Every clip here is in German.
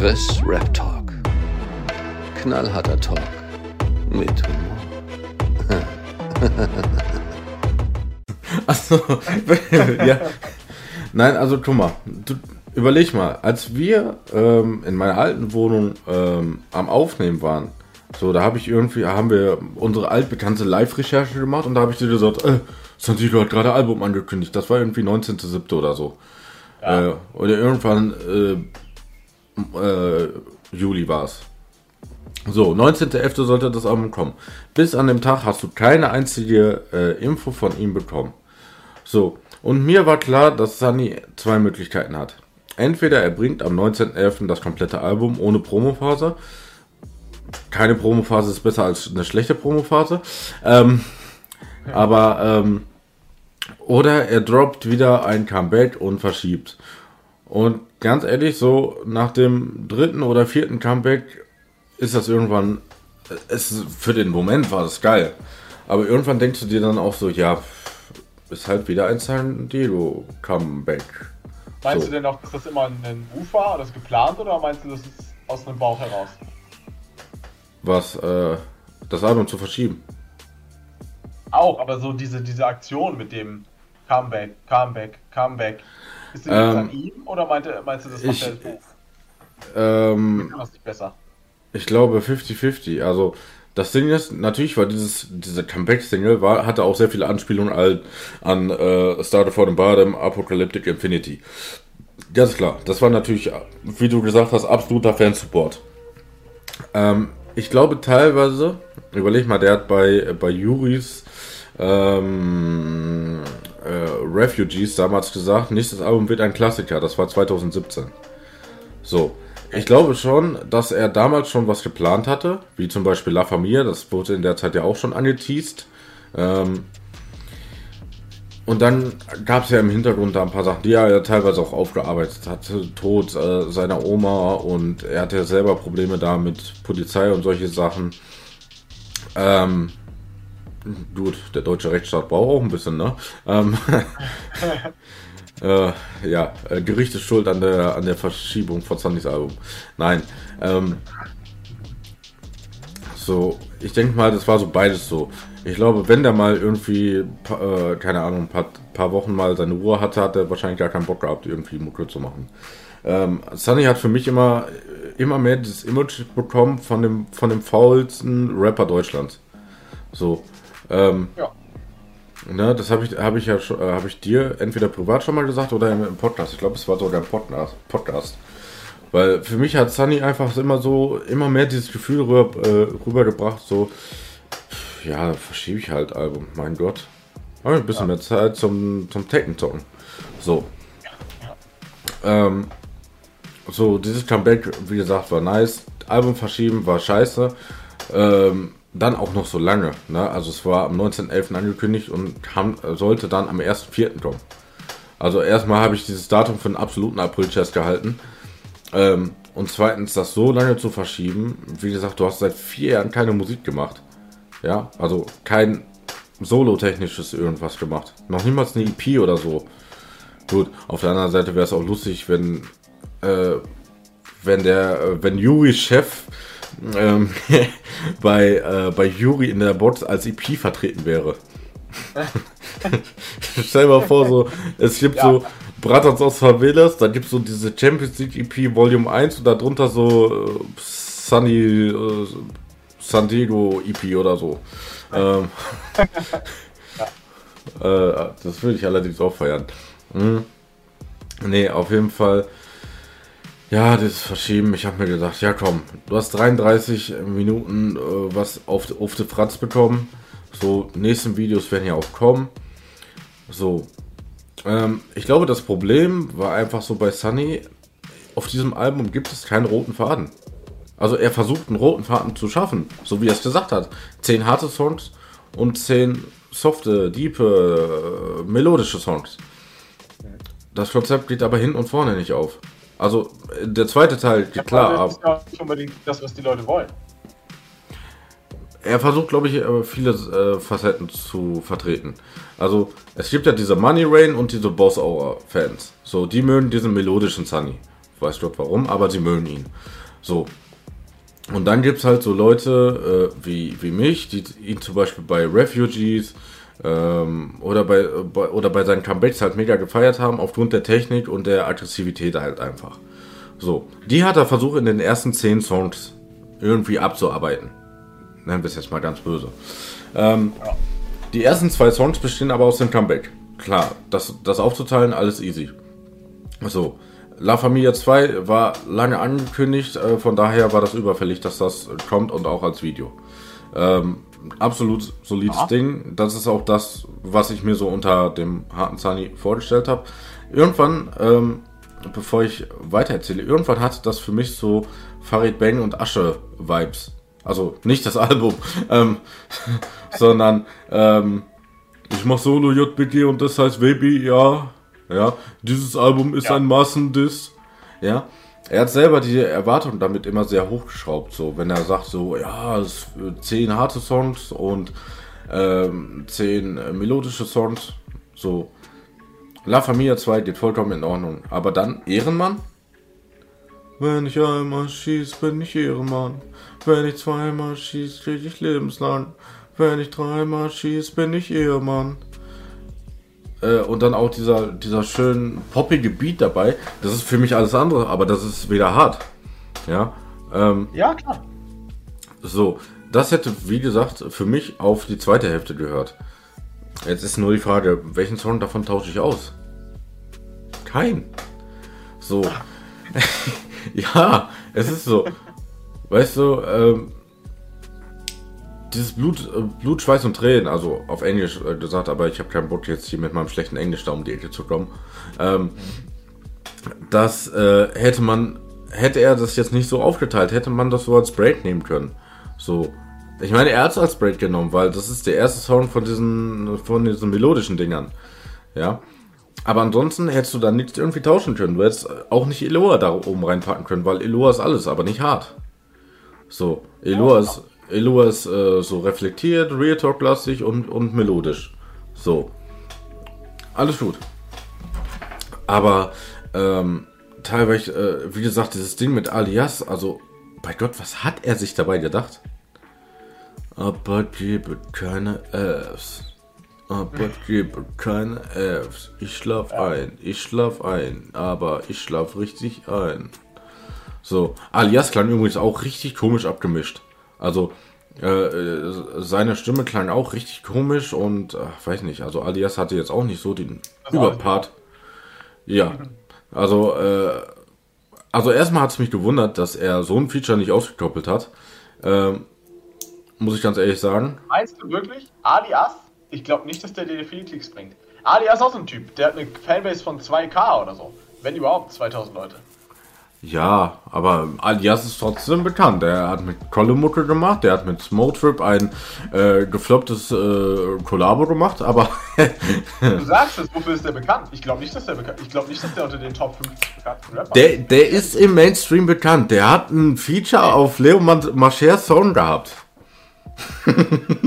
Chris Rap Talk. Knallharter Talk mit Humor. Achso, ja. Nein, also guck mal, du, überleg mal, als wir ähm, in meiner alten Wohnung ähm, am Aufnehmen waren, so, da habe ich irgendwie, haben wir unsere altbekannte Live-Recherche gemacht und da habe ich dir gesagt, äh, Santino hat gerade Album angekündigt. Das war irgendwie 19.07. oder so. Ja. Äh, oder irgendwann äh, äh, Juli war es. So, 19.11. sollte das Album kommen. Bis an dem Tag hast du keine einzige äh, Info von ihm bekommen. So, und mir war klar, dass Sunny zwei Möglichkeiten hat. Entweder er bringt am 19.11. das komplette Album ohne Promophase. Keine Promophase ist besser als eine schlechte Promophase. Ähm, ja. Aber, ähm, oder er droppt wieder ein Comeback und verschiebt. Und ganz ehrlich, so nach dem dritten oder vierten Comeback ist das irgendwann, es, für den Moment war das geil. Aber irgendwann denkst du dir dann auch so, ja, ist halt wieder ein San Diego Comeback. Meinst so. du denn auch, dass das immer ein Ruf war, das geplant oder meinst du, das ist aus einem Bauch heraus? Was, äh, das Album zu verschieben. Auch, aber so diese, diese Aktion mit dem Comeback, Comeback, Comeback. Ist das ähm, an ihm oder meinte, meinst du, das macht ich, der ähm, das nicht besser? Ich glaube 50-50. Also das Ding ist, natürlich war dieses, diese Comeback-Single, war, hatte auch sehr viele Anspielungen an, an äh, Started for the Bottom, Apocalyptic Infinity. Ganz klar, das war natürlich, wie du gesagt hast, absoluter Fansupport. Ähm, ich glaube teilweise, überleg mal, der hat bei, bei Juris ähm, äh, Refugees damals gesagt, nächstes Album wird ein Klassiker, das war 2017. So, ich glaube schon, dass er damals schon was geplant hatte, wie zum Beispiel La Familia, das wurde in der Zeit ja auch schon angeteased. Ähm, und dann gab es ja im Hintergrund da ein paar Sachen, die er ja teilweise auch aufgearbeitet hat. Tod äh, seiner Oma und er hatte ja selber Probleme da mit Polizei und solche Sachen. Ähm, gut, der deutsche Rechtsstaat braucht auch ein bisschen, ne? Ähm, Äh, ja, äh, Gericht ist schuld an der, an der Verschiebung von Sundys Album. Nein. Ähm, so, ich denke mal, das war so beides so. Ich glaube, wenn der mal irgendwie, äh, keine Ahnung, ein paar, paar, Wochen mal seine Ruhe hatte, hat er wahrscheinlich gar keinen Bock gehabt, irgendwie Mucke zu machen. Ähm, Sunny hat für mich immer, immer mehr dieses Image bekommen von dem, von dem faulsten Rapper Deutschlands. So. Ähm, ja. Ne, das habe ich, hab ich ja äh, habe ich dir entweder privat schon mal gesagt oder im, im Podcast. Ich glaube, es war sogar ein Podcast, Podcast. Weil für mich hat Sunny einfach immer so, immer mehr dieses Gefühl rüber, äh, rübergebracht, so, ja, verschiebe ich halt Album, mein Gott. Habe ein bisschen ja. mehr Zeit zum, zum Tekken-Zocken. So. Ähm, so, dieses Comeback, wie gesagt, war nice. Album verschieben war scheiße. Ähm, dann auch noch so lange. Ne? Also es war am 19.11. angekündigt und kam, sollte dann am 1.4. kommen. Also erstmal habe ich dieses Datum für einen absoluten April-Test gehalten. Ähm, und zweitens, das so lange zu verschieben, wie gesagt, du hast seit vier Jahren keine Musik gemacht. Ja, also kein solo-technisches irgendwas gemacht. Noch niemals eine EP oder so. Gut, auf der anderen Seite wäre es auch lustig, wenn, äh, wenn der, äh, wenn Juris Chef ähm, bei, äh, bei Yuri in der Box als EP vertreten wäre. Stell dir mal vor, so, es gibt ja. so Brothers aus Favelas, da gibt es so diese Champions League EP Volume 1 und darunter so äh, Sunny äh, San Diego EP oder so. Ähm, ja. äh, das würde ich allerdings auch feiern. Mhm. Nee, auf jeden Fall ja, das Verschieben. Ich habe mir gedacht, ja komm, du hast 33 Minuten äh, was auf, auf die Fratz bekommen. So, nächsten Videos werden ja auch kommen. So. Ähm, ich glaube, das Problem war einfach so bei Sunny, auf diesem Album gibt es keinen roten Faden. Also er versucht einen roten Faden zu schaffen, so wie er es gesagt hat. Zehn harte Songs und zehn softe, diepe, äh, melodische Songs. Das Konzept geht aber hin und vorne nicht auf. Also der zweite Teil, ja, klar. Das ist ja nicht unbedingt das, was die Leute wollen. Er versucht, glaube ich, äh, viele äh, Facetten zu vertreten. Also es gibt ja diese Money Rain und diese Boss Hour Fans. So, die mögen diesen melodischen Sunny. weiß Gott warum, aber sie mögen ihn. So. Und dann gibt es halt so Leute äh, wie, wie mich, die ihn zum Beispiel bei Refugees ähm, oder, bei, bei, oder bei seinen Comebacks halt mega gefeiert haben, aufgrund der Technik und der Aggressivität halt einfach. So, die hat er versucht in den ersten zehn Songs irgendwie abzuarbeiten. Nennen wir es jetzt mal ganz böse. Ähm. Die ersten zwei Songs bestehen aber aus dem Comeback. Klar, das, das aufzuteilen, alles easy. So, La Familia 2 war lange angekündigt, äh, von daher war das überfällig, dass das kommt und auch als Video. Ähm, absolut solides ja. Ding. Das ist auch das, was ich mir so unter dem harten Sunny vorgestellt habe. Irgendwann, ähm, bevor ich weiter erzähle, irgendwann hat das für mich so Farid Bang und Asche Vibes. Also nicht das Album, ähm, sondern ähm, ich mach Solo JBG und das heißt Baby, ja, ja. Dieses Album ist ja. ein Massendiss, ja. Er hat selber die Erwartung damit immer sehr hochgeschraubt, so wenn er sagt so, ja, zehn harte Songs und ähm, zehn melodische Songs, so. La Familia 2 geht vollkommen in Ordnung, aber dann Ehrenmann, wenn ich einmal schieß, bin ich Ehrenmann. Wenn ich zweimal schieß, krieg ich lebenslang. Wenn ich dreimal schieß, bin ich Ehemann. Äh, und dann auch dieser, dieser schön poppige Beat dabei. Das ist für mich alles andere, aber das ist wieder hart. Ja, ähm, ja klar. So, das hätte, wie gesagt, für mich auf die zweite Hälfte gehört. Jetzt ist nur die Frage, welchen Song davon tausche ich aus? Kein. So. Ja, es ist so. Weißt du, ähm, dieses Blut, äh, Blut, Schweiß und Tränen, also auf Englisch äh, gesagt, aber ich habe keinen Bock jetzt hier mit meinem schlechten Englisch da um die Ecke zu kommen. Ähm, das äh, hätte man, hätte er das jetzt nicht so aufgeteilt, hätte man das so als Break nehmen können. So. Ich meine, er hat es als Break genommen, weil das ist der erste Song von diesen, von diesen melodischen Dingern. Ja. Aber ansonsten hättest du dann nichts irgendwie tauschen können. Du hättest auch nicht Eloa da oben reinpacken können, weil Eloa ist alles, aber nicht hart. So, Eloa ist, Eloa ist äh, so reflektiert, Real Talk-lastig und, und melodisch. So. Alles gut. Aber ähm, teilweise, äh, wie gesagt, dieses Ding mit Alias, also bei Gott, was hat er sich dabei gedacht? Aber gibt keine Fs. Aber gebe keine Fs. Ich schlaf ein, ich schlaf ein, aber ich schlaf richtig ein. So, Alias klang übrigens auch richtig komisch abgemischt. Also, äh, seine Stimme klang auch richtig komisch und, ach, weiß nicht, also Alias hatte jetzt auch nicht so den Überpart. Ja, also, äh, also erstmal hat es mich gewundert, dass er so ein Feature nicht ausgekoppelt hat. Ähm, muss ich ganz ehrlich sagen. Meinst du wirklich? Alias? ich glaube nicht, dass der dir viele Klicks bringt. Alias ist auch so ein Typ, der hat eine Fanbase von 2K oder so. Wenn überhaupt, 2000 Leute. Ja, aber Alias ist trotzdem bekannt. Er hat mit Kollemucke gemacht, der hat mit Smotrip ein äh, geflopptes äh, Kollabo gemacht, aber. du sagst es, wofür ist der bekannt? Ich glaube nicht, dass der bekannt Ich glaube nicht, dass der unter den Top 5 bekannten Rapper der, der ist im Mainstream bekannt. Der hat ein Feature auf Leo Marchers Song gehabt.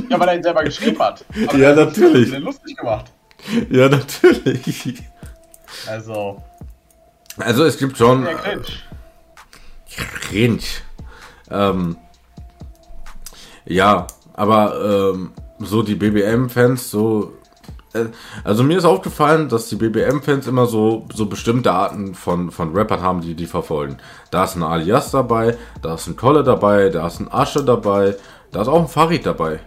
ja, weil er ihn selber geschrieben hat. Aber ja, natürlich. Den lustig gemacht. Ja, natürlich. Also. Also es gibt schon. Ja, cringe. Cringe. Ähm, ja, aber ähm, so die BBM-Fans, so. Äh, also mir ist aufgefallen, dass die BBM-Fans immer so, so bestimmte Arten von, von Rappern haben, die die verfolgen. Da ist ein Alias dabei, da ist ein Kolle dabei, da ist ein Asche dabei, da ist auch ein Farid dabei.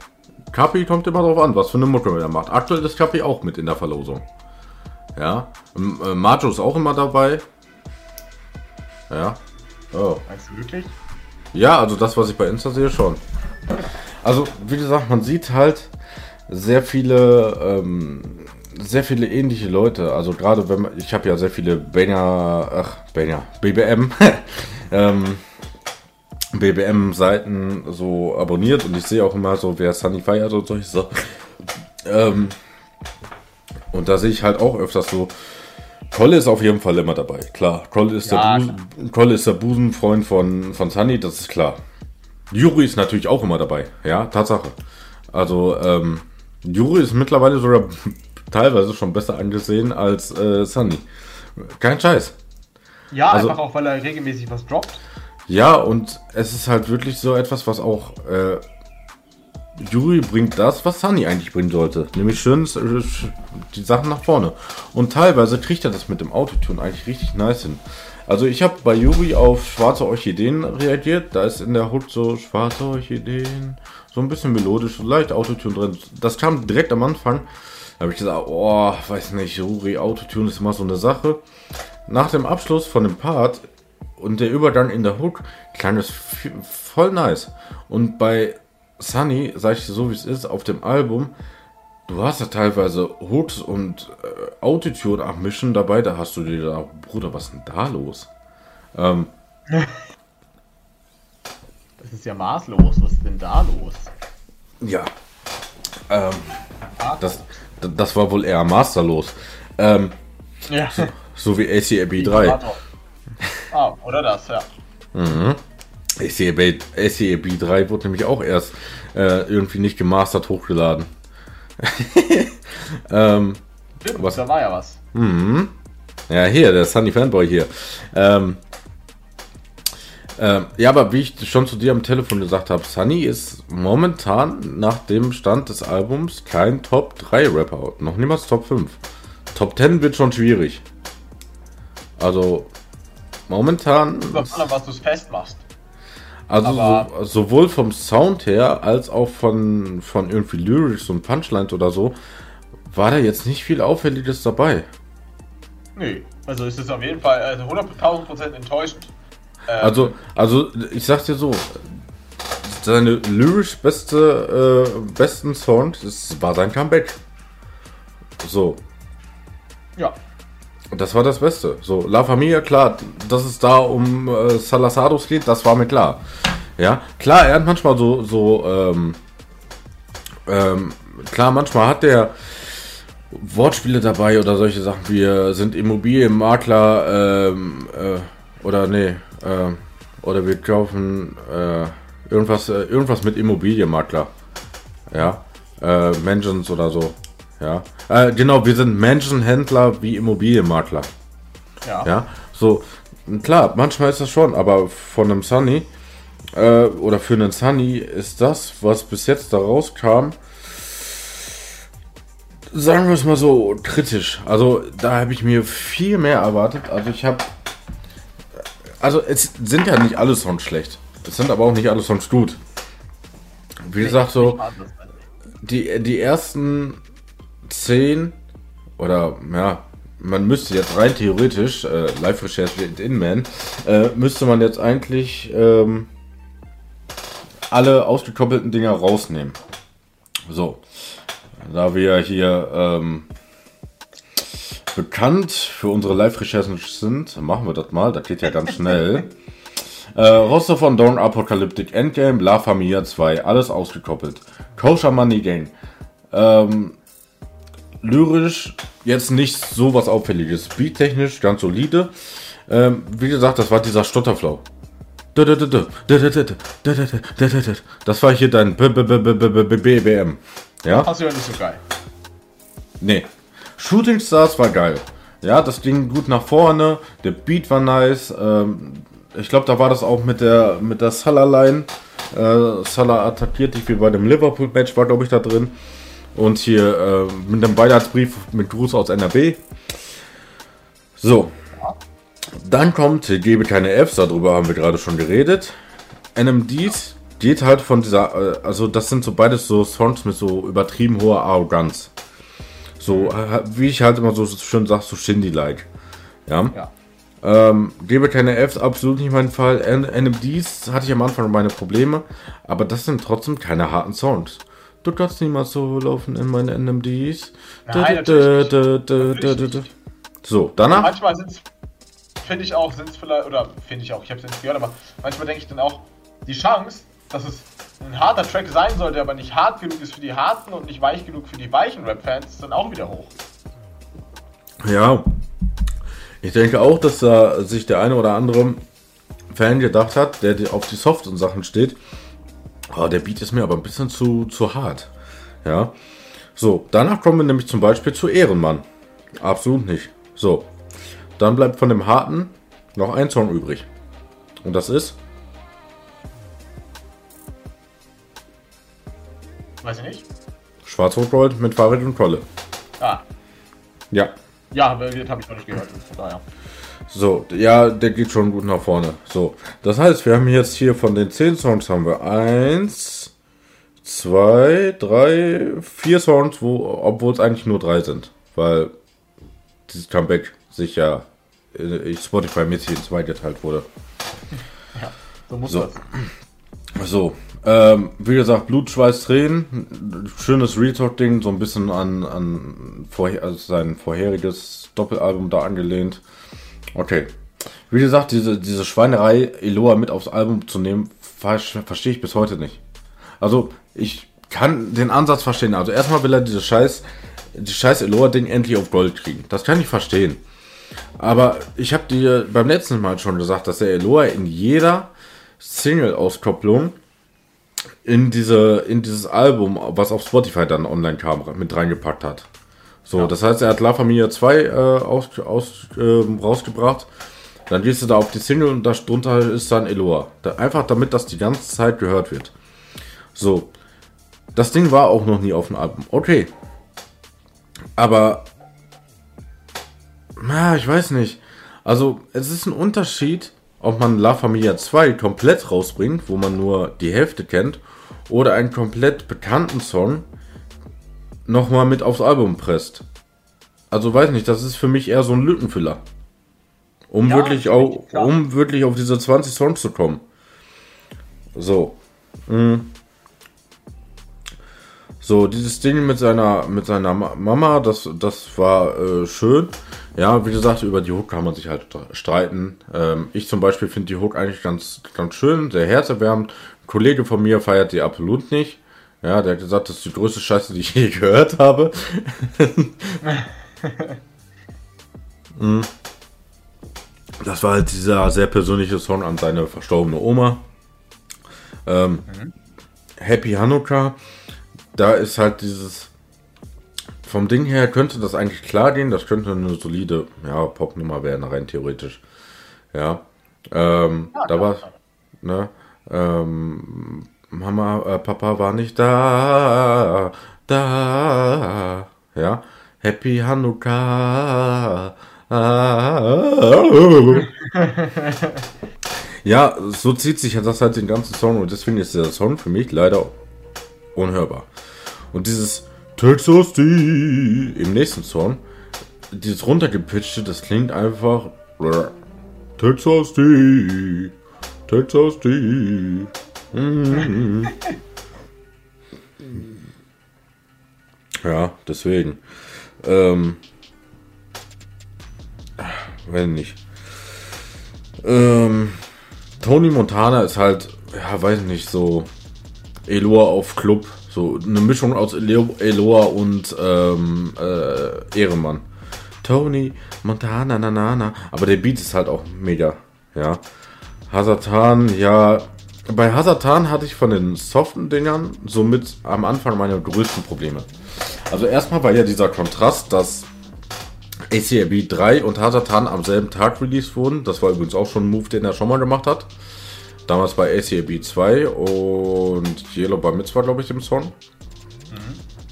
Kapi kommt immer drauf an, was für eine Mucke er macht. Aktuell ist Kapi auch mit in der Verlosung. Ja. Äh, Majo ist auch immer dabei. Ja. Oh. Meinst du wirklich? Ja, also das, was ich bei Insta sehe, schon. Also, wie gesagt, man sieht halt sehr viele, ähm, sehr viele ähnliche Leute. Also gerade wenn man, ich habe ja sehr viele Banger, ach, Banger, BBM, ähm, BBM-Seiten so abonniert und ich sehe auch immer so, wer Sunny feiert und solche Sachen. Ähm, und da sehe ich halt auch öfters so, Kolle ist auf jeden Fall immer dabei, klar. Kolle ist, ja, der, Busen, ist der Busenfreund von, von Sunny, das ist klar. Juri ist natürlich auch immer dabei, ja, Tatsache. Also, ähm, Juri ist mittlerweile sogar teilweise schon besser angesehen als äh, Sunny. Kein Scheiß. Ja, also, einfach auch, weil er regelmäßig was droppt. Ja, und es ist halt wirklich so etwas, was auch äh, Yuri bringt das, was Sunny eigentlich bringen sollte. Nämlich schön äh, die Sachen nach vorne. Und teilweise kriegt er das mit dem Autotune eigentlich richtig nice hin. Also ich habe bei Yuri auf schwarze Orchideen reagiert. Da ist in der Hook so schwarze Orchideen. So ein bisschen melodisch, leicht Autotune drin. Das kam direkt am Anfang. Da habe ich gesagt, oh, weiß nicht, Yuri, Autotune ist immer so eine Sache. Nach dem Abschluss von dem Part und der Übergang in der Hook klang es voll nice. Und bei Sunny, sag ich dir so wie es ist, auf dem Album, du hast ja teilweise Hooks und äh, Autotune abmischen dabei, da hast du dir da, Bruder, was ist denn da los? Ähm, das ist ja maßlos, was ist denn da los? Ja. Ähm, das, das war wohl eher masterlos. Ähm, ja. So, so wie ACAB 3. Ah, oder das, ja. Mhm. SCAB, SCAB 3 wurde nämlich auch erst äh, irgendwie nicht gemastert hochgeladen. ähm, Stimmt, was? da war ja was. Mhm. Ja, hier, der Sunny Fanboy hier. Ähm, ähm, ja, aber wie ich schon zu dir am Telefon gesagt habe, Sunny ist momentan nach dem Stand des Albums kein Top 3 Rapper. Noch niemals Top 5. Top 10 wird schon schwierig. Also, momentan. Kommt was du es festmachst. Also so, sowohl vom Sound her als auch von, von irgendwie Lyrics und Punchlines oder so, war da jetzt nicht viel Auffälliges dabei. Nee, also ist es auf jeden Fall also 100.000% enttäuschend. Ähm, also, also ich sag dir so, seine lyrisch beste, äh, besten Sound war sein Comeback. So. Ja. Das war das Beste. So, La Familia, klar, dass es da um äh, Salazados geht, das war mir klar. Ja, klar, er hat manchmal so, so, ähm, ähm, klar, manchmal hat der Wortspiele dabei oder solche Sachen wie äh, sind Immobilienmakler, ähm, äh, oder nee, äh, oder wir kaufen äh, irgendwas, äh, irgendwas mit Immobilienmakler. Ja, äh, Mentions oder so. Ja, äh, genau, wir sind Menschenhändler wie Immobilienmakler. Ja. Ja, so, klar, manchmal ist das schon, aber von einem Sunny äh, oder für einen Sunny ist das, was bis jetzt da rauskam, sagen wir es mal so, kritisch. Also da habe ich mir viel mehr erwartet. Also ich habe, also es sind ja nicht alle Songs schlecht. Es sind aber auch nicht alle Songs gut. Wie gesagt, so die, die ersten 10 oder ja, man müsste jetzt rein theoretisch, äh, Live-Recherche in Man, äh, müsste man jetzt eigentlich ähm, alle ausgekoppelten Dinger rausnehmen. So, da wir hier ähm, bekannt für unsere Live-Recherchen sind, machen wir das mal, das geht ja ganz schnell. äh, Roster von Dawn Apocalyptic Endgame, La Familia 2, alles ausgekoppelt. Kosher Money Gang. Ähm, lyrisch jetzt nicht so was Auffälliges. Beat-technisch ganz solide. Ähm, wie gesagt, das war dieser Stotterflow. Das war hier dein BBM. Ja? Hast du ja nicht so geil. Nee. Shooting Stars war geil. Ja, das ging gut nach vorne. Der Beat war nice. Ähm, ich glaube, da war das auch mit der mit der Salah-Line. Äh, Salah attackiert dich wie bei dem Liverpool-Match, war glaube ich da drin. Und hier äh, mit einem Beilatsbrief mit Gruß aus NRW. So. Dann kommt, gebe keine Fs, darüber haben wir gerade schon geredet. NMDs geht halt von dieser, äh, also das sind so beides so Songs mit so übertrieben hoher Arroganz. So, äh, wie ich halt immer so schön sag, so Shindy-like. Ja. ja. Ähm, gebe keine Fs, absolut nicht mein Fall. NMDs hatte ich am Anfang meine Probleme, aber das sind trotzdem keine harten Songs. Du kannst niemals so laufen in meinen NMDs. Nein, so, danach. Manchmal sind es, finde ich auch, sind es vielleicht, oder finde ich auch, ich habe es nicht gehört, aber manchmal denke ich dann auch, die Chance, dass es ein harter Track sein sollte, aber nicht hart genug ist für die harten und nicht weich genug für die weichen Rap-Fans, ist dann auch wieder hoch. Ja. Ich denke auch, dass da sich der eine oder andere Fan gedacht hat, der auf die soften Sachen steht, Oh, der Beat ist mir aber ein bisschen zu, zu hart. Ja. So, danach kommen wir nämlich zum Beispiel zu Ehrenmann. Absolut nicht. So. Dann bleibt von dem harten noch ein Song übrig. Und das ist? Weiß ich nicht. Schwarz-Rot-Gold mit Fahrrad und Trolle. Ah. Ja. Ja, das habe ich noch nicht gehört. Von daher. So, ja, der geht schon gut nach vorne. So, das heißt, wir haben jetzt hier von den 10 Songs haben wir 1, 2, 3, 4 Songs, wo, obwohl es eigentlich nur 3 sind. Weil dieses Comeback sich ja Spotify-mäßig in zwei geteilt wurde. Ja, so muss So. das. So, ähm, wie gesagt, Blut, Schweiß, Tränen. Schönes Retalk-Ding, so ein bisschen an, an vorher, also sein vorheriges Doppelalbum da angelehnt. Okay. Wie gesagt, diese, diese Schweinerei, Eloa mit aufs Album zu nehmen, ver verstehe ich bis heute nicht. Also, ich kann den Ansatz verstehen. Also, erstmal will er diese scheiß, die scheiß Eloa-Ding endlich auf Gold kriegen. Das kann ich verstehen. Aber ich habe dir beim letzten Mal schon gesagt, dass der Eloa in jeder Single-Auskopplung in diese in dieses Album, was auf Spotify dann online kam, mit reingepackt hat. So, das heißt, er hat La Familia 2 äh, aus, aus, ähm, rausgebracht. Dann gehst du da auf die Single und da drunter ist dann Eloa. Da, einfach damit das die ganze Zeit gehört wird. So. Das Ding war auch noch nie auf dem Album. Okay. Aber. Na, ich weiß nicht. Also, es ist ein Unterschied, ob man La Familia 2 komplett rausbringt, wo man nur die Hälfte kennt, oder einen komplett bekannten Song nochmal mit aufs Album presst. Also weiß nicht, das ist für mich eher so ein Lückenfüller. Um Ja, wirklich auch, um wirklich auf diese 20 Songs zu kommen. So. mm. So, dieses Ding mit seiner, mit seiner Ma- Mama, das, das war äh, schön. Ja, wie gesagt, über die Hook kann man sich halt streiten. Ähm, ich zum Beispiel finde die Hook eigentlich ganz, ganz schön, sehr herzerwärmend. Ein Kollege von mir feiert die absolut nicht. Ja, der hat gesagt, das ist die größte Scheiße, die ich je gehört habe. Mm. Das war halt dieser sehr persönliche Song an seine verstorbene Oma. Ähm, Happy Hanukkah. Da ist halt dieses. Vom Ding her könnte das eigentlich klar gehen. Das könnte eine solide ja, Popnummer werden, rein theoretisch. Ja. Ähm, Ja, da war. Ne, ähm, Mama, äh, Papa war nicht da. Da. Ja. Happy Hanukkah. Ja, so zieht sich das halt den ganzen Song und deswegen ist der Song für mich leider unhörbar. Und dieses Texas die im nächsten Song, dieses runtergepitchte, das klingt einfach Texas die, Texas die. Mhm. Ja, deswegen. Ähm, wenn nicht. Ähm, Tony Montana ist halt, ja, weiß nicht, so Eloa auf Club. So eine Mischung aus Elo- Eloa und ähm, äh, Ehrenmann. Tony Montana, na, na, na. Aber der Beat ist halt auch mega, ja. Hazatan, ja. Bei Hazatan hatte ich von den soften Dingern somit am Anfang meine größten Probleme. Also erstmal war ja dieser Kontrast, dass ACAB 3 und Hazatan am selben Tag released wurden. Das war übrigens auch schon ein Move, den er schon mal gemacht hat. Damals bei ACAB 2 und Yellow Bar Mitzvah, glaube ich, im Song.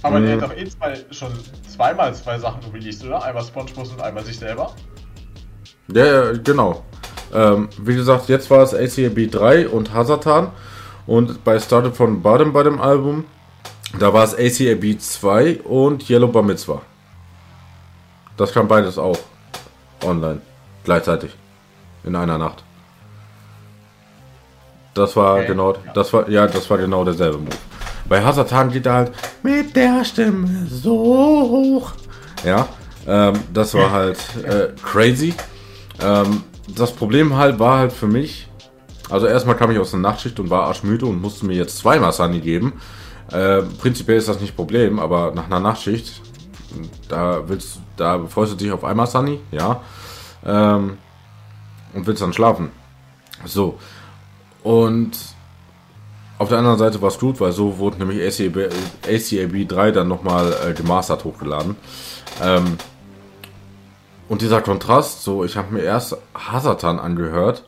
Aber Mhm. der hat doch eh zwei, schon zweimal zwei Sachen released, oder? Einmal SpongeBob und einmal sich selber. Ja, ja, genau. Ähm, wie gesagt, jetzt war es ACAB 3 und Hazatan. Und bei Started von Bottom bei dem Album, da war es ACAB 2 und Yellow Bar Mitzvah. Das kam beides auch online. Gleichzeitig. In einer Nacht. Das war Okay, genau, ja. das war, ja, das war genau derselbe Move. Bei Hazatan geht er halt mit der Stimme so hoch. Ja, ähm, das war halt äh, crazy. Ähm, das Problem halt war halt für mich, also erstmal kam ich aus der Nachtschicht und war arschmüde und musste mir jetzt zweimal Sunny geben. Äh, prinzipiell ist das nicht Problem, aber nach einer Nachtschicht, da willst da freust du dich auf einmal Sunny, ja. Ähm, und willst dann schlafen. So. Und auf der anderen Seite war es gut, weil so wurde nämlich ACAB, ACAB 3 dann nochmal äh, gemastert hochgeladen. Ähm, und dieser Kontrast, so, ich habe mir erst Hasatan angehört.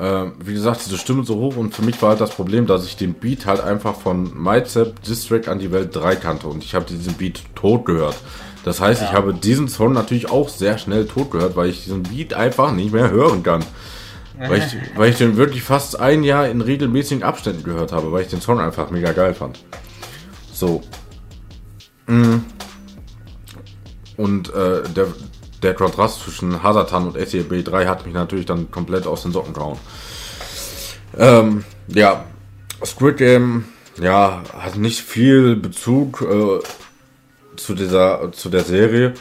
Ähm, wie gesagt, diese Stimme so hoch und für mich war halt das Problem, dass ich den Beat halt einfach von MyZap District an die Welt 3 kannte und ich habe diesen Beat tot gehört. Das heißt, ja. ich habe diesen Song natürlich auch sehr schnell tot gehört, weil ich diesen Beat einfach nicht mehr hören kann. weil, ich, weil ich den wirklich fast ein Jahr in regelmäßigen Abständen gehört habe, weil ich den Song einfach mega geil fand. So. Mm. Und äh, der, der Kontrast zwischen Hasatan und SEB 3 hat mich natürlich dann komplett aus den Socken gehauen. Ähm, ja, Squid Game, ja, hat nicht viel Bezug äh, zu dieser, zu der Serie.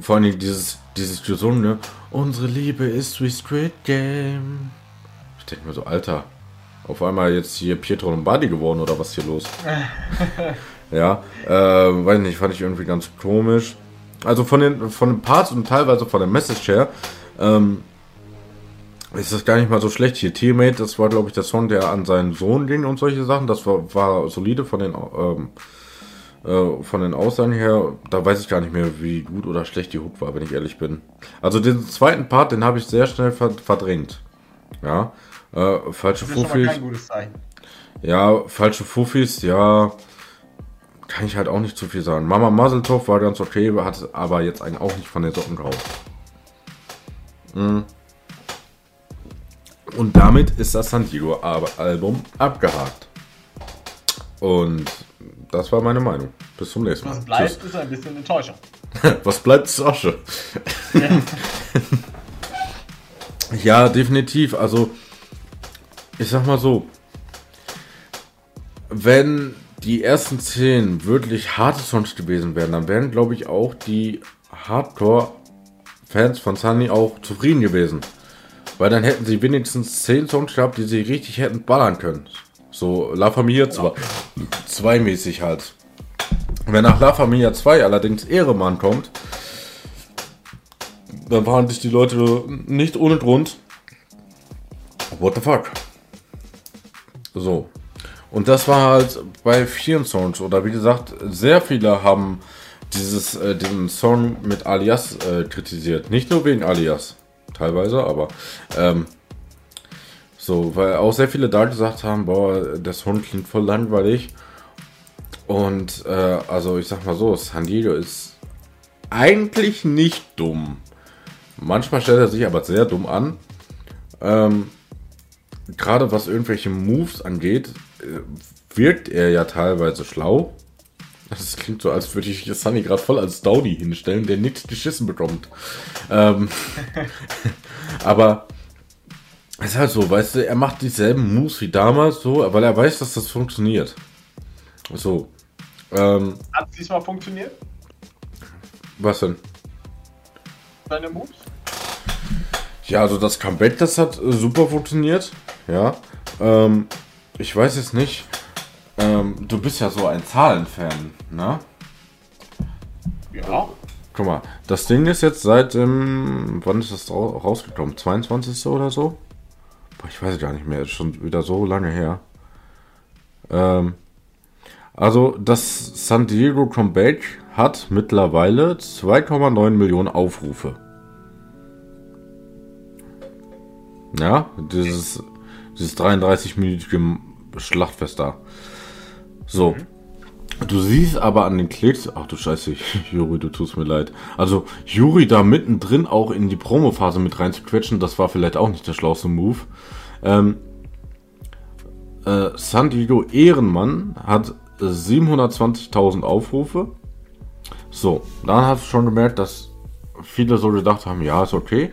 Vor allem dieses, dieses gesungene, unsere Liebe ist wie Squid Game. Ich denke mir so, Alter, auf einmal jetzt hier Pietro Lombardi geworden oder was hier los? ja, äh, weiß nicht, fand ich irgendwie ganz komisch. Also von den, von den Parts und teilweise von der Message her, ähm, ist das gar nicht mal so schlecht. Hier Teammate, das war glaube ich der Song, der an seinen Sohn ging und solche Sachen. Das war, war solide von den, ähm, äh, von den Aussagen her. Da weiß ich gar nicht mehr, wie gut oder schlecht die Hook war, wenn ich ehrlich bin. Also den zweiten Part, den habe ich sehr schnell verdrängt. Ja, äh, falsche Fufis. Ja, falsche Fufis, ja kann ich halt auch nicht zu viel sagen. Mama Maseltov war ganz okay, hat aber jetzt einen auch nicht von den Socken gehauen. Mhm. Und damit ist das San Diego Album abgehakt. Und das war meine Meinung. Bis zum nächsten Mal. Was bleibt, Tschüss. ist ein bisschen Enttäuschung. Was bleibt, ist Asche. Ja. ja, definitiv. Also, ich sag mal so. Wenn die ersten zehn wirklich harte Songs gewesen wären, dann wären, glaube ich, auch die Hardcore-Fans von Sunny auch zufrieden gewesen. Weil dann hätten sie wenigstens zehn Songs gehabt, die sie richtig hätten ballern können. So La Familia 2 zwei mäßig halt. Wenn nach La Familia 2 allerdings Ehremann kommt, dann waren sich die Leute nicht ohne Grund. What the fuck? So. Und das war halt bei vielen Songs. Oder wie gesagt, sehr viele haben dieses, äh, den Song mit Alias äh, kritisiert. Nicht nur wegen Alias, teilweise, aber ähm, so, weil auch sehr viele da gesagt haben, boah, der Song klingt voll langweilig. Und äh, also ich sag mal so, San Diego ist eigentlich nicht dumm. Manchmal stellt er sich aber sehr dumm an. Ähm, Gerade was irgendwelche Moves angeht, wirkt er ja teilweise schlau. Das klingt so, als würde ich Sunny gerade voll als Dowdy hinstellen, der nichts geschissen bekommt. Ähm, aber es ist halt so, weißt du, er macht dieselben Moves wie damals, so, weil er weiß, dass das funktioniert. So. Ähm, Hat es diesmal funktioniert? Was denn? Seine Moves? Ja, also das Comeback, das hat äh, super funktioniert. Ja. Ähm, ich weiß es nicht. Ähm, du bist ja so ein Zahlenfan, ne? Ja. Guck mal, das Ding ist jetzt seit dem. Wann ist das rausgekommen? 22. oder so? Boah, ich weiß gar nicht mehr. Ist schon wieder so lange her. Ähm, also, das San Diego Comeback hat mittlerweile 2,9 Millionen Aufrufe. Ja, dieses dieses 33-minütige Schlachtfest da. So. Mhm. Du siehst aber an den Klicks, ach du Scheiße, Juri, du tust mir leid. Also, Juri da mittendrin auch in die Promophase mit reinzuquetschen, das war vielleicht auch nicht der schlauste Move. Ähm, äh, San Diego Ehrenmann hat 720.000 Aufrufe. So, dann hast du schon gemerkt, dass viele so gedacht haben, ja, ist okay.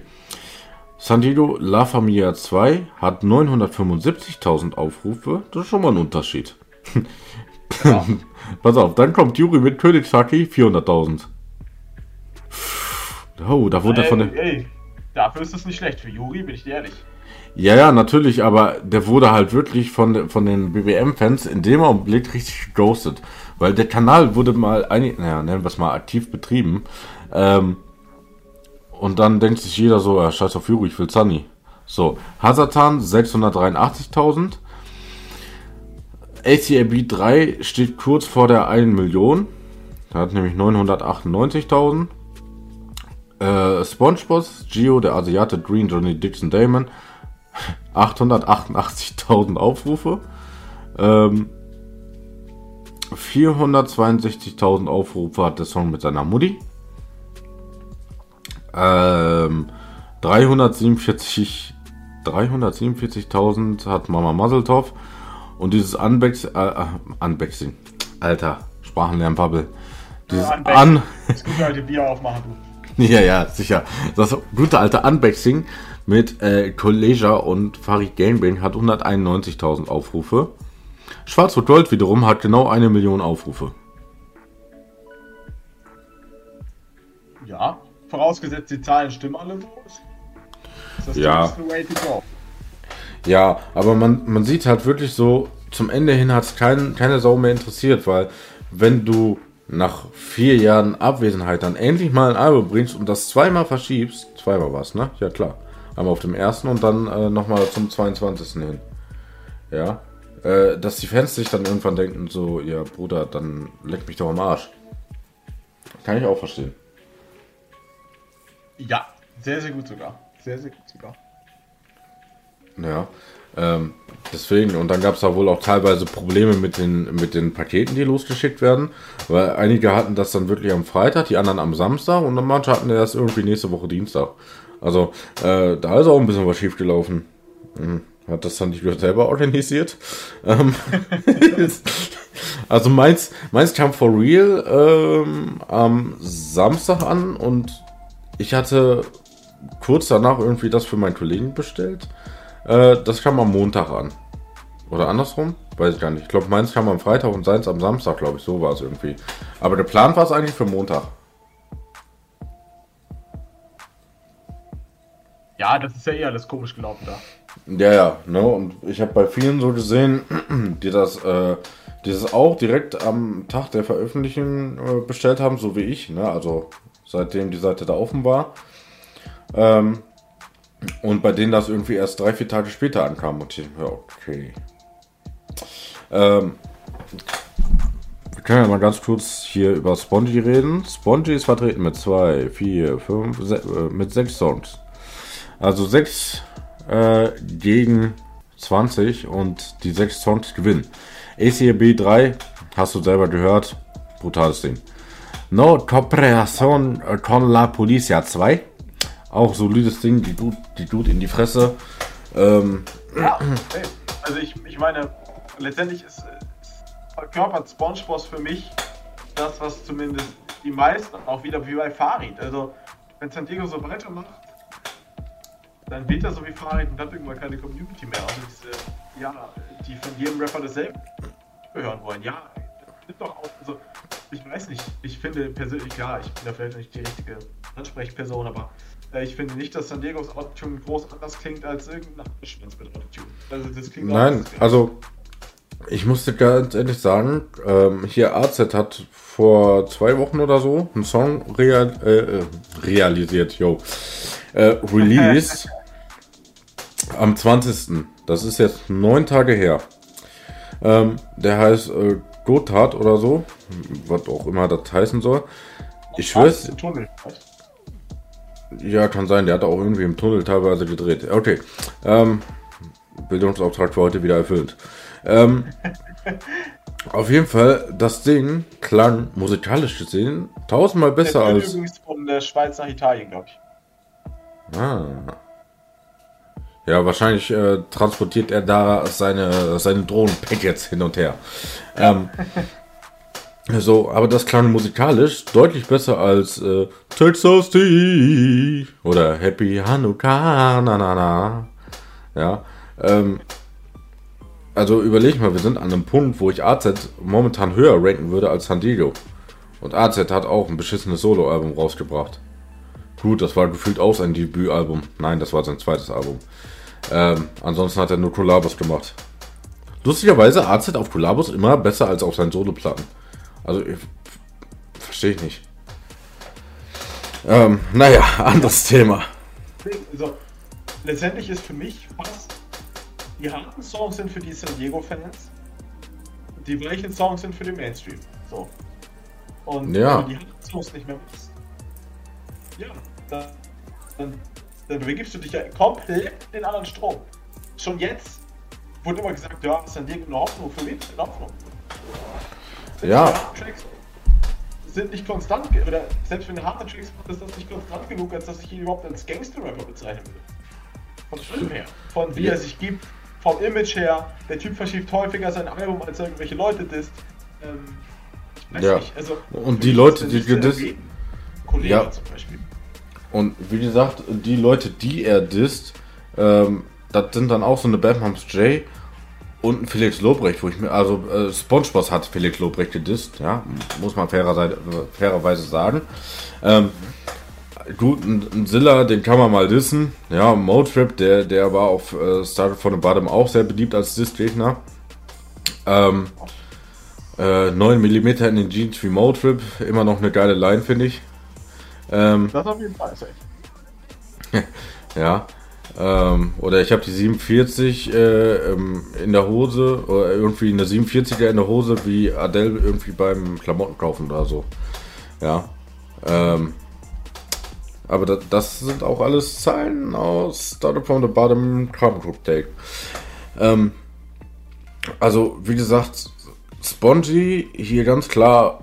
San Diego La Familia 2 hat 975.000 Aufrufe. Das ist schon mal ein Unterschied. Ja. Pass auf, dann kommt Yuri mit König Saki 400.000. Oh, da wurde ey, von der. Ey, dafür ist es nicht schlecht. Für Yuri bin ich dir ehrlich. Ja, ja, natürlich, aber der wurde halt wirklich von, von den BBM-Fans in dem Augenblick richtig geghostet. Weil der Kanal wurde mal, einig, naja, nennen wir es mal aktiv betrieben. Ähm, und dann denkt sich jeder so, ja, scheiß auf Fury, ich will Sunny. So, Hazatan 683.000. ACAB 3 steht kurz vor der 1 Million. Da hat nämlich 998.000. Äh, SpongeBob, Gio, der Asiate, Green, Johnny Dixon, Damon. 888.000 Aufrufe. Ähm, 462.000 Aufrufe hat der Song mit seiner Mutti. Ähm, 347 347.000 hat Mama Muzzletop und dieses Unbox, äh, äh, Unboxing, Alter, Sprachenlernbubble. Dieses Ja, An, Das gute alte Bier aufmachen, du. ja, ja, sicher. Das gute alte Unboxing mit äh, Collegia und Farid Gamebang hat 191.000 Aufrufe. Schwarz und Gold wiederum hat genau eine Million Aufrufe. Ja, vorausgesetzt die Zahlen stimmen alle so. Ist das Ja. the way to go. Ja, aber man, man sieht halt wirklich so, zum Ende hin hat es kein, keine Sau mehr interessiert, weil wenn du nach vier Jahren Abwesenheit dann endlich mal ein Album bringst und das zweimal verschiebst, zweimal was, ne? Ja klar. Einmal auf dem ersten und dann äh, nochmal zum 22. hin. Ja. Äh, dass die Fans sich dann irgendwann denken, so, ja Bruder, dann leck mich doch am Arsch. Kann ich auch verstehen. Ja, sehr, sehr gut sogar. Sehr, sehr gut sogar. Ja, ähm, deswegen. Und dann gab es da wohl auch teilweise Probleme mit den, mit den Paketen, die losgeschickt werden. Weil einige hatten das dann wirklich am Freitag, die anderen am Samstag und dann manche hatten das irgendwie nächste Woche Dienstag. Also, äh, da ist auch ein bisschen was schief gelaufen. Hm, Hat das dann nicht selber organisiert? Ähm, also meins, meins kam for real ähm, am Samstag an und ich hatte kurz danach irgendwie das für meinen Kollegen bestellt. Äh, das kam am Montag an. Oder andersrum? Weiß ich gar nicht. Ich glaube, meins kam am Freitag und seins am Samstag, glaube ich. So war es irgendwie. Aber der Plan war es eigentlich für Montag. Ja, das ist ja eh alles komisch gelaufen da. Ja, ja, ne? Und ich habe bei vielen so gesehen, die das, äh, die das auch direkt am Tag der Veröffentlichung äh, bestellt haben, so wie ich, ne? Also seitdem die Seite da offen war. Ähm, und bei denen das irgendwie erst drei, vier Tage später ankam. Und ich, ja, okay. Ähm, wir können ja mal ganz kurz hier über Spongy reden. Spongy ist vertreten mit zwei, vier, fünf, se äh, mit sechs Songs. Also 6 äh, gegen 20 und die 6 Songs gewinnen. ACAB 3, hast du selber gehört, brutales Ding. No Cooperación con la Policia 2, auch solides Ding, die tut, die tut in die Fresse. Ähm, Ja. Also ich, ich meine, letztendlich ist, verkörpert SpongeBob für mich das, was zumindest die meisten auch wieder wie bei Farid. Also wenn San Diego so weitermacht, dann wird er so wie Farid und hat irgendwann keine Community mehr. Also diese, ja, die von jedem Rapper dasselbe hören wollen. Ja, das ist doch auch, also ich weiß nicht, ich finde persönlich, ja, ich bin da vielleicht nicht die richtige Ansprechperson, aber äh, ich finde nicht, dass San Diegos Autotune groß anders klingt als irgendein Schwanz mit Autotune. Also das klingt Nein, also ich musste ganz ehrlich sagen, ähm, hier AZ hat vor zwei Wochen oder so einen Song real, äh, äh, realisiert, yo, äh, released am 20. Das ist jetzt neun Tage her. Ähm, der heißt äh, Gotthard oder so, was auch immer das heißen soll. Ich schwör's, ja, kann sein. Der hat auch irgendwie im Tunnel teilweise gedreht. Okay. Ähm, Bildungsauftrag für heute wieder erfüllt. Ähm, auf jeden Fall, das Ding klang musikalisch gesehen tausendmal? Der besser führt als. übrigens von der Schweiz nach Italien, glaube ich. Ah. Ja, wahrscheinlich äh, transportiert er da seine, seine Drohnenpackets hin und her. Ähm, so, aber das klang musikalisch deutlich besser als äh, Texas Tea oder Happy Hanukkah, na na na. Ja, ähm, also überleg mal, wir sind an einem Punkt, wo ich AZ momentan höher ranken würde als San Diego. Und AZ hat auch ein beschissenes Soloalbum rausgebracht. Gut, das war gefühlt auch sein Debütalbum. Nein, das war sein zweites Album. Ähm, ansonsten hat er nur Kollabos gemacht. Lustigerweise AZ auf Kollabos immer besser als auf seinen Soloplatten. Also, verstehe ich nicht. Ähm, naja, anderes Thema. Also, letztendlich ist für mich fast die harten Songs sind für die San Diego-Fans, die weichen Songs sind für den Mainstream. So. Und Ja. wenn du die harten Songs nicht mehr machst, ja, dann, dann begibst du dich ja komplett in den anderen Strom. Schon jetzt wurde immer gesagt, ja, San Diego eine Hoffnung, für wen ist eine Hoffnung? Ja. Tracks sind nicht konstant, oder selbst wenn Tracks macht, ist das nicht konstant genug, als dass ich ihn überhaupt als Gangster-Rapper bezeichnen würde. Von Film her. Von wie er sich gibt, vom Image her. Der Typ verschiebt häufiger sein Album, als er irgendwelche Leute disst. Ähm, Ja. nicht, also. Und die Leute, ist die gedisst-. Kollege Ja. zum Beispiel. Und wie gesagt, die Leute, die er disst, ähm, das sind dann auch so eine Band namens Jay und ein Felix Lobrecht, wo ich mir, also äh, Spongebob hat Felix Lobrecht gedisst, ja, muss man fairer, fairerweise sagen. Ähm, gut, ein, Zilla, den kann man mal dissen. Ja, Motrip, der, der war auf äh, Started from the Bottom auch sehr beliebt als Diss-Gegner. Ähm, äh, 9 mm in den Jeans wie Motrip, immer noch eine geile Line, finde ich. Ähm, Das auf jeden Fall, safe. Ja. Ähm, oder ich habe die 47 äh, ähm, in der Hose, oder irgendwie eine 47er in der Hose, wie Adele irgendwie beim Klamotten kaufen oder so. Ja. Ähm, aber das, das sind auch alles Zeilen aus Started from the Bottom Crumb Group Take. Ähm, also, wie gesagt, Spongy hier ganz klar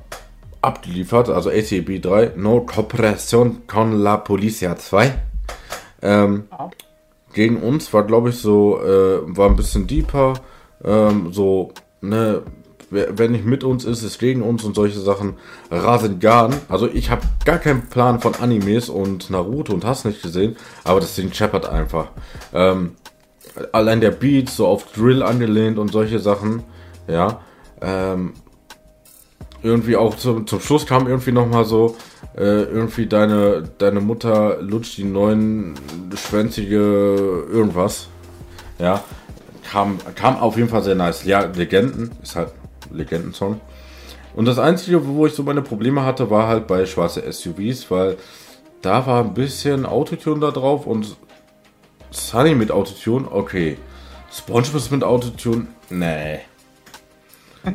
abgeliefert, also ACB 3, No Cooperation con la Policia 2. Ähm, Ja. gegen uns war, glaube ich, so, äh, war ein bisschen deeper, ähm, so, ne, wer nicht mit uns ist, ist gegen uns und solche Sachen. Rasengan, also ich habe gar keinen Plan von Animes und Naruto und hast nicht gesehen, aber das Ding scheppert einfach. Ähm, allein der Beat, so auf Drill angelehnt und solche Sachen, ja, ähm, irgendwie auch zum, zum Schluss kam irgendwie nochmal so, äh, irgendwie deine, deine Mutter lutscht die neuen schwänzige irgendwas. Ja, kam, kam auf jeden Fall sehr nice. Ja, Legenden, ist halt Legendensong. Und das Einzige, wo ich so meine Probleme hatte, war halt bei schwarze SUVs, weil da war ein bisschen Autotune da drauf und Sunny mit Autotune, okay. SpongeBob mit Autotune, nee.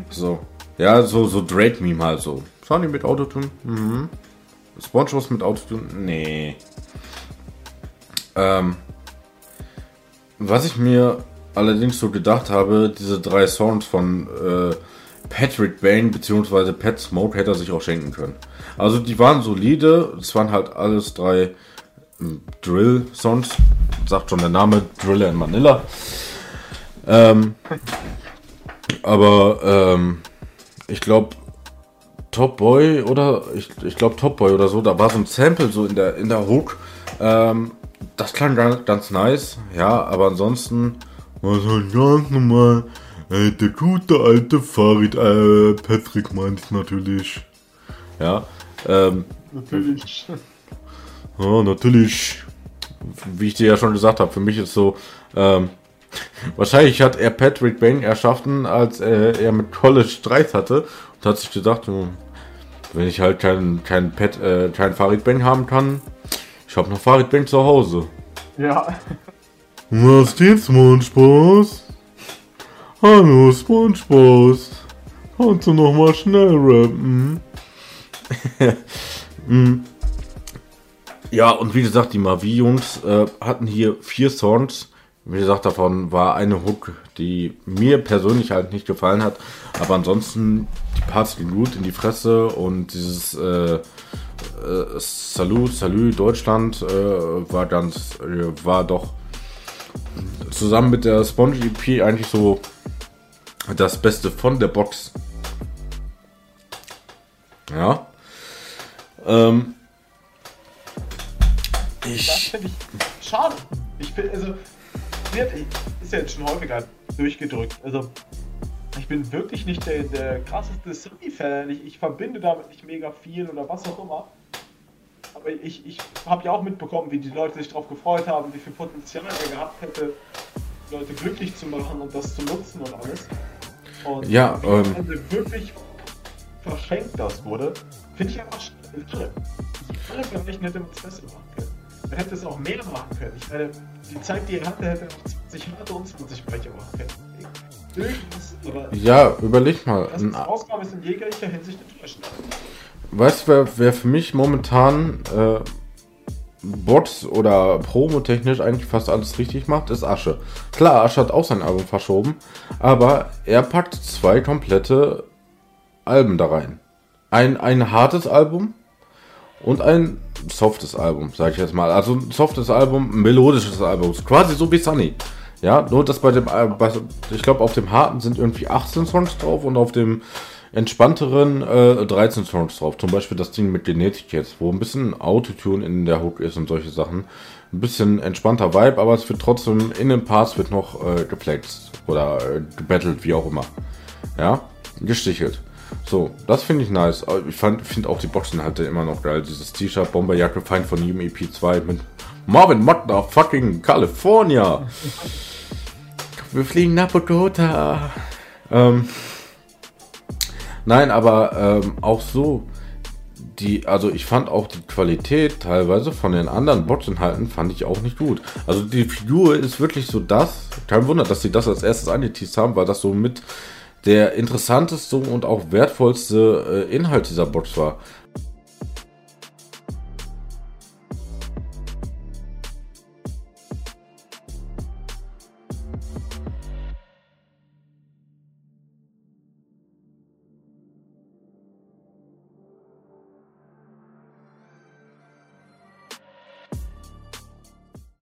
So. Ja, so, so Drake-Meme halt so. Sunny mit Autotune, mhm. SpongeBob mit Autotune, nee. Ähm, was ich mir allerdings so gedacht habe, diese drei Songs von äh, Patrick Bain bzw. Pat Smoke hätte er sich auch schenken können. Also die waren solide, es waren halt alles drei ähm, Drill-Songs, sagt schon der Name, Driller in Manila. Ähm, aber ähm, ich glaube, Top Boy oder ich, ich glaube Top Boy oder so, da war so ein Sample so in der in der Hook. Ähm, das klang ganz, ganz nice, ja, aber ansonsten war halt ganz normal. Ey, der gute alte Farid, äh, Patrick meint ich natürlich. Ja, ähm, Natürlich. ja, natürlich. Wie ich dir ja schon gesagt habe, für mich ist so, ähm, wahrscheinlich hat er Patrick Bang erschaffen, als äh, er mit College Streit hatte und hat sich gedacht, hm, wenn ich halt keinen kein Pat, äh, kein Farid Bang haben kann, ich habe noch Farid Bang zu Hause. Ja. Was geht, SpongeBob? Hallo, SpongeBob. Kannst du noch mal schnell rappen? Mm. ja, und wie gesagt, die Mavi-Jungs äh, hatten hier vier Songs. Wie gesagt, davon war eine Hook, die mir persönlich halt nicht gefallen hat. Aber ansonsten, die Parts gehen gut in die Fresse und dieses äh, äh, Salut, Salut Deutschland äh, war ganz, äh, war doch zusammen mit der Sponge EP eigentlich so das Beste von der Box. Ja. Ähm, Das ich. finde ich schade. Ich bin, also, wird, ist ja jetzt schon häufiger durchgedrückt. Also, ich bin wirklich nicht der, der krasseste Sunny-Fan. Ich, ich verbinde damit nicht mega viel oder was auch immer. Aber ich, ich habe ja auch mitbekommen, wie die Leute sich darauf gefreut haben, wie viel Potenzial er gehabt hätte, Leute glücklich zu machen und das zu nutzen und alles. Und Ja, wie ähm. Ende wirklich verschenkt das wurde, finde ich einfach schade. Allen Bereichen hätte man es besser machen können. Man hätte es auch mehr machen können. Ich meine, die Zeit, die er hatte, hätte er auch 20 harte und 20 Brecher machen können. Aber Ja, überleg mal. das Ausgabe ist in jeglicher Hinsicht enttäuschend. weißt du, wer, wer für mich momentan äh, Bots oder promotechnisch eigentlich fast alles richtig macht, ist Asche. Klar, Asche hat auch sein Album verschoben, aber er packt zwei komplette Alben da rein. Ein, ein hartes Album und ein softes Album, sage ich jetzt mal. Also ein softes Album, ein melodisches Album, quasi so wie Sunny. Ja, nur dass bei dem, äh, ich glaube, auf dem harten sind irgendwie 18 Songs drauf und auf dem entspannteren äh, 13 Songs drauf. Zum Beispiel das Ding mit Genetik jetzt, wo ein bisschen Autotune in der Hook ist und solche Sachen. Ein bisschen entspannter Vibe, aber es wird trotzdem in den Parts wird noch äh, geflext oder äh, gebettelt, wie auch immer. Ja, gestichelt. So, das finde ich nice. Ich finde auch die Boxen halt immer noch geil. Dieses T-Shirt, Bomberjacke, Feind von ihm EP2 mit Marvin Mottner, fucking California. Wir fliegen nach Bogota. Ähm, Nein, aber ähm, auch so, die, also ich fand auch die Qualität teilweise von den anderen Bot-Inhalten fand ich auch nicht gut. Also die Figur ist wirklich so das, kein Wunder, dass sie das als erstes angeteased haben, weil das so mit der interessanteste und auch wertvollste äh, Inhalt dieser Bots war.